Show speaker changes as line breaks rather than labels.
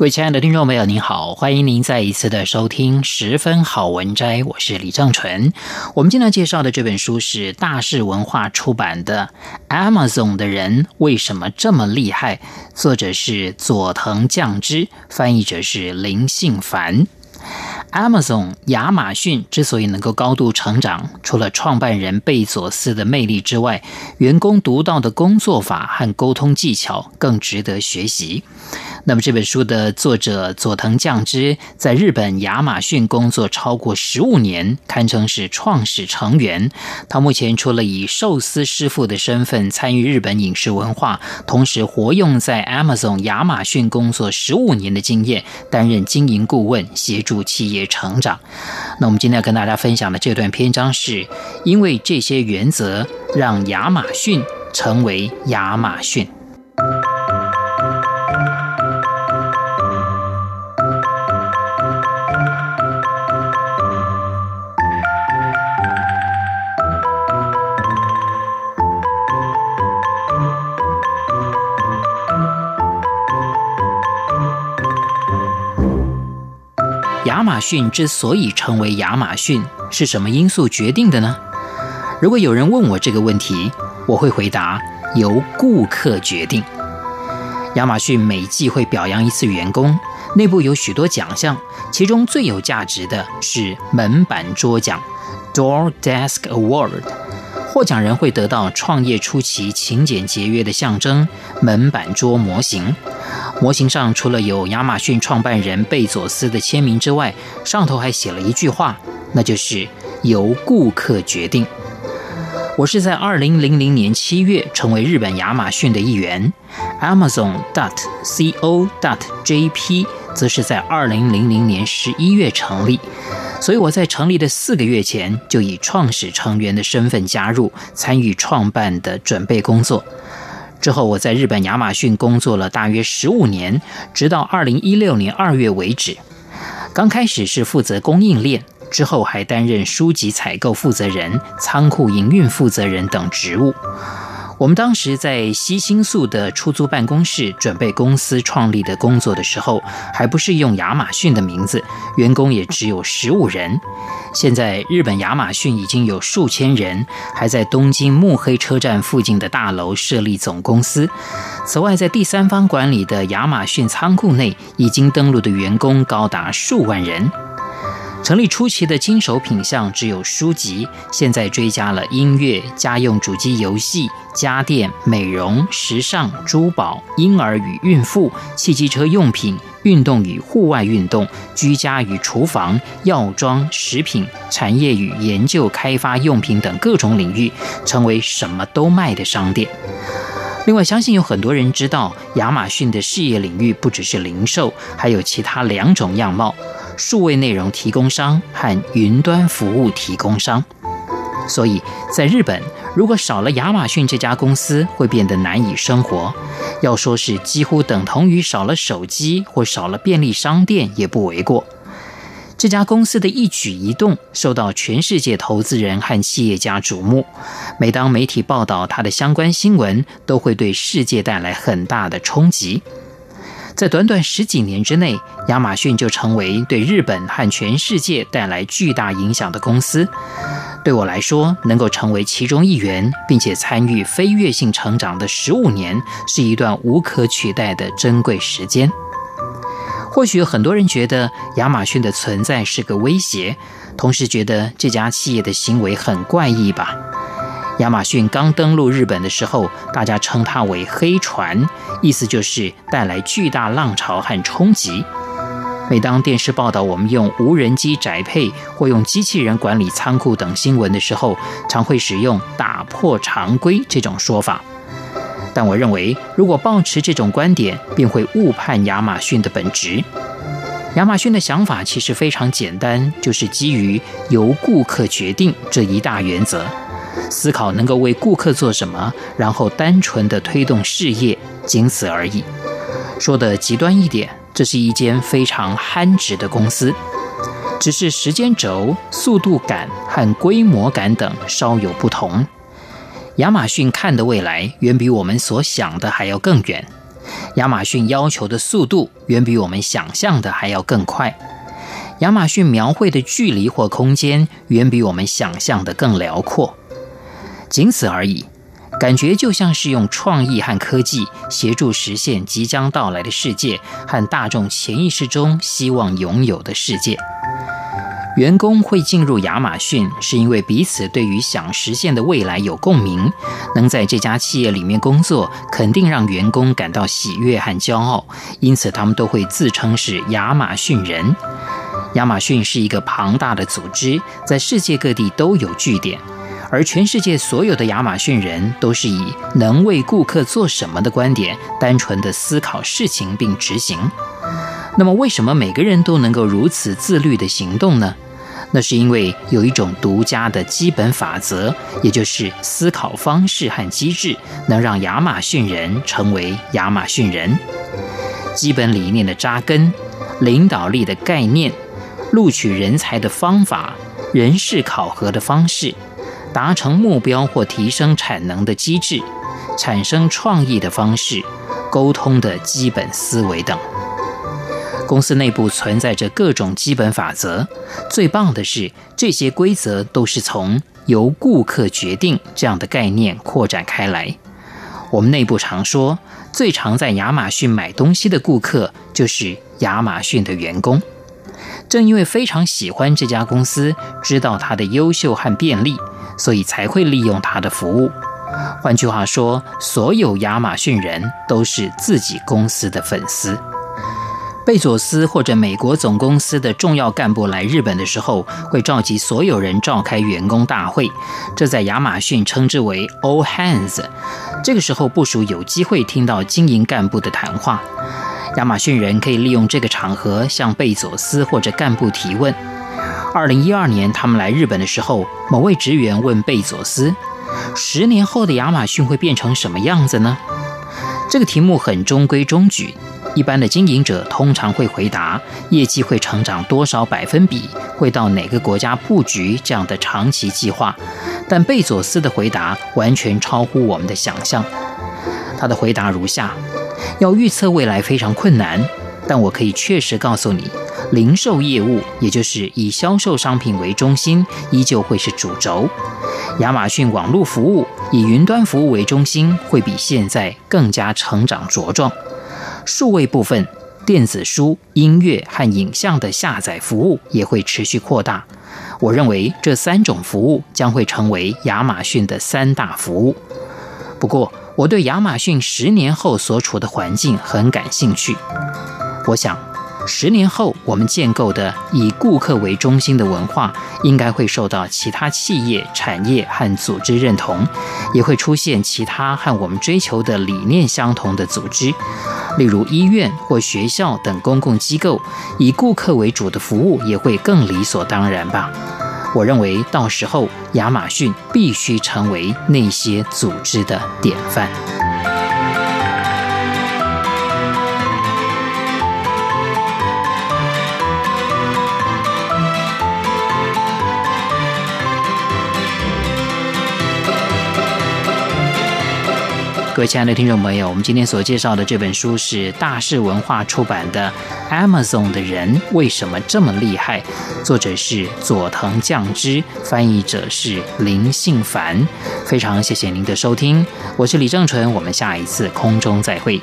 各位亲爱的听众朋友，您好，欢迎您再一次的收听《十分好文摘》，我是李正纯。我们今天介绍的这本书是大是文化出版的《Amazon 的人为什么这么厉害》，作者是佐藤降之，翻译者是林信凡。Amazon 亚马逊之所以能够高度成长，除了创办人贝佐斯的魅力之外，员工独到的工作法和沟通技巧更值得学习。那么这本书的作者佐藤降之在日本亚马逊工作超过十五年，堪称是创始成员。他目前除了以寿司师傅的身份参与日本饮食文化，同时活用在 Amazon 亚马逊工作十五年的经验，担任经营顾问，协助企业成长。那我们今天要跟大家分享的这段篇章是，因为这些原则，让亚马逊成为亚马逊。亚马逊之所以成为亚马逊，是什么因素决定的呢？如果有人问我这个问题，我会回答：由顾客决定。亚马逊每季会表扬一次员工，内部有许多奖项，其中最有价值的是门板桌奖 （Door Desk Award）。获奖人会得到创业初期勤俭节约的象征——门板桌模型。模型上除了有亚马逊创办人贝佐斯的签名之外，上头还写了一句话，那就是“由顾客决定”。我是在二零零零年七月成为日本亚马逊的一员，Amazon dot co dot jp 则是在二零零零年十一月成立，所以我在成立的四个月前就以创始成员的身份加入，参与创办的准备工作。之后，我在日本亚马逊工作了大约十五年，直到二零一六年二月为止。刚开始是负责供应链，之后还担任书籍采购负责人、仓库营运负责人等职务。我们当时在西新宿的出租办公室准备公司创立的工作的时候，还不是用亚马逊的名字，员工也只有十五人。现在日本亚马逊已经有数千人，还在东京目黑车站附近的大楼设立总公司。此外，在第三方管理的亚马逊仓库内，已经登录的员工高达数万人。成立初期的经手品项只有书籍，现在追加了音乐、家用主机游戏、家电、美容、时尚、珠宝、婴儿与孕妇、汽机车用品、运动与户外运动、居家与厨房、药妆、食品、产业与研究开发用品等各种领域，成为什么都卖的商店。另外，相信有很多人知道，亚马逊的事业领域不只是零售，还有其他两种样貌。数位内容提供商和云端服务提供商，所以在日本，如果少了亚马逊这家公司，会变得难以生活。要说是几乎等同于少了手机或少了便利商店，也不为过。这家公司的一举一动受到全世界投资人和企业家瞩目。每当媒体报道它的相关新闻，都会对世界带来很大的冲击。在短短十几年之内，亚马逊就成为对日本和全世界带来巨大影响的公司。对我来说，能够成为其中一员，并且参与飞跃性成长的十五年，是一段无可取代的珍贵时间。或许很多人觉得亚马逊的存在是个威胁，同时觉得这家企业的行为很怪异吧。亚马逊刚登陆日本的时候，大家称它为“黑船”，意思就是带来巨大浪潮和冲击。每当电视报道我们用无人机宅配或用机器人管理仓库等新闻的时候，常会使用“打破常规”这种说法。但我认为，如果抱持这种观点，便会误判亚马逊的本质。亚马逊的想法其实非常简单，就是基于由顾客决定这一大原则，思考能够为顾客做什么，然后单纯的推动事业，仅此而已。说的极端一点，这是一间非常憨直的公司，只是时间轴、速度感和规模感等稍有不同。亚马逊看的未来远比我们所想的还要更远，亚马逊要求的速度远比我们想象的还要更快，亚马逊描绘的距离或空间远比我们想象的更辽阔，仅此而已。感觉就像是用创意和科技协助实现即将到来的世界和大众潜意识中希望拥有的世界。员工会进入亚马逊，是因为彼此对于想实现的未来有共鸣。能在这家企业里面工作，肯定让员工感到喜悦和骄傲，因此他们都会自称是亚马逊人。亚马逊是一个庞大的组织，在世界各地都有据点，而全世界所有的亚马逊人都是以能为顾客做什么的观点，单纯的思考事情并执行。那么，为什么每个人都能够如此自律地行动呢？那是因为有一种独家的基本法则，也就是思考方式和机制，能让亚马逊人成为亚马逊人。基本理念的扎根、领导力的概念、录取人才的方法、人事考核的方式、达成目标或提升产能的机制、产生创意的方式、沟通的基本思维等。公司内部存在着各种基本法则，最棒的是，这些规则都是从由顾客决定这样的概念扩展开来。我们内部常说，最常在亚马逊买东西的顾客就是亚马逊的员工。正因为非常喜欢这家公司，知道它的优秀和便利，所以才会利用它的服务。换句话说，所有亚马逊人都是自己公司的粉丝。贝佐斯或者美国总公司的重要干部来日本的时候，会召集所有人召开员工大会，这在亚马逊称之为 “all hands”。这个时候，部署有机会听到经营干部的谈话。亚马逊人可以利用这个场合向贝佐斯或者干部提问。二零一二年，他们来日本的时候，某位职员问贝佐斯：“十年后的亚马逊会变成什么样子呢？”这个题目很中规中矩。一般的经营者通常会回答业绩会成长多少百分比，会到哪个国家布局这样的长期计划。但贝佐斯的回答完全超乎我们的想象。他的回答如下：要预测未来非常困难，但我可以确实告诉你，零售业务，也就是以销售商品为中心，依旧会是主轴。亚马逊网络服务以云端服务为中心，会比现在更加成长茁壮。数位部分，电子书、音乐和影像的下载服务也会持续扩大。我认为这三种服务将会成为亚马逊的三大服务。不过，我对亚马逊十年后所处的环境很感兴趣。我想，十年后我们建构的以顾客为中心的文化，应该会受到其他企业、产业和组织认同，也会出现其他和我们追求的理念相同的组织。例如医院或学校等公共机构，以顾客为主的服务也会更理所当然吧。我认为到时候亚马逊必须成为那些组织的典范。各位亲爱的听众朋友，我们今天所介绍的这本书是大是文化出版的《Amazon 的人为什么这么厉害》，作者是佐藤酱之，翻译者是林信凡。非常谢谢您的收听，我是李正淳，我们下一次空中再会。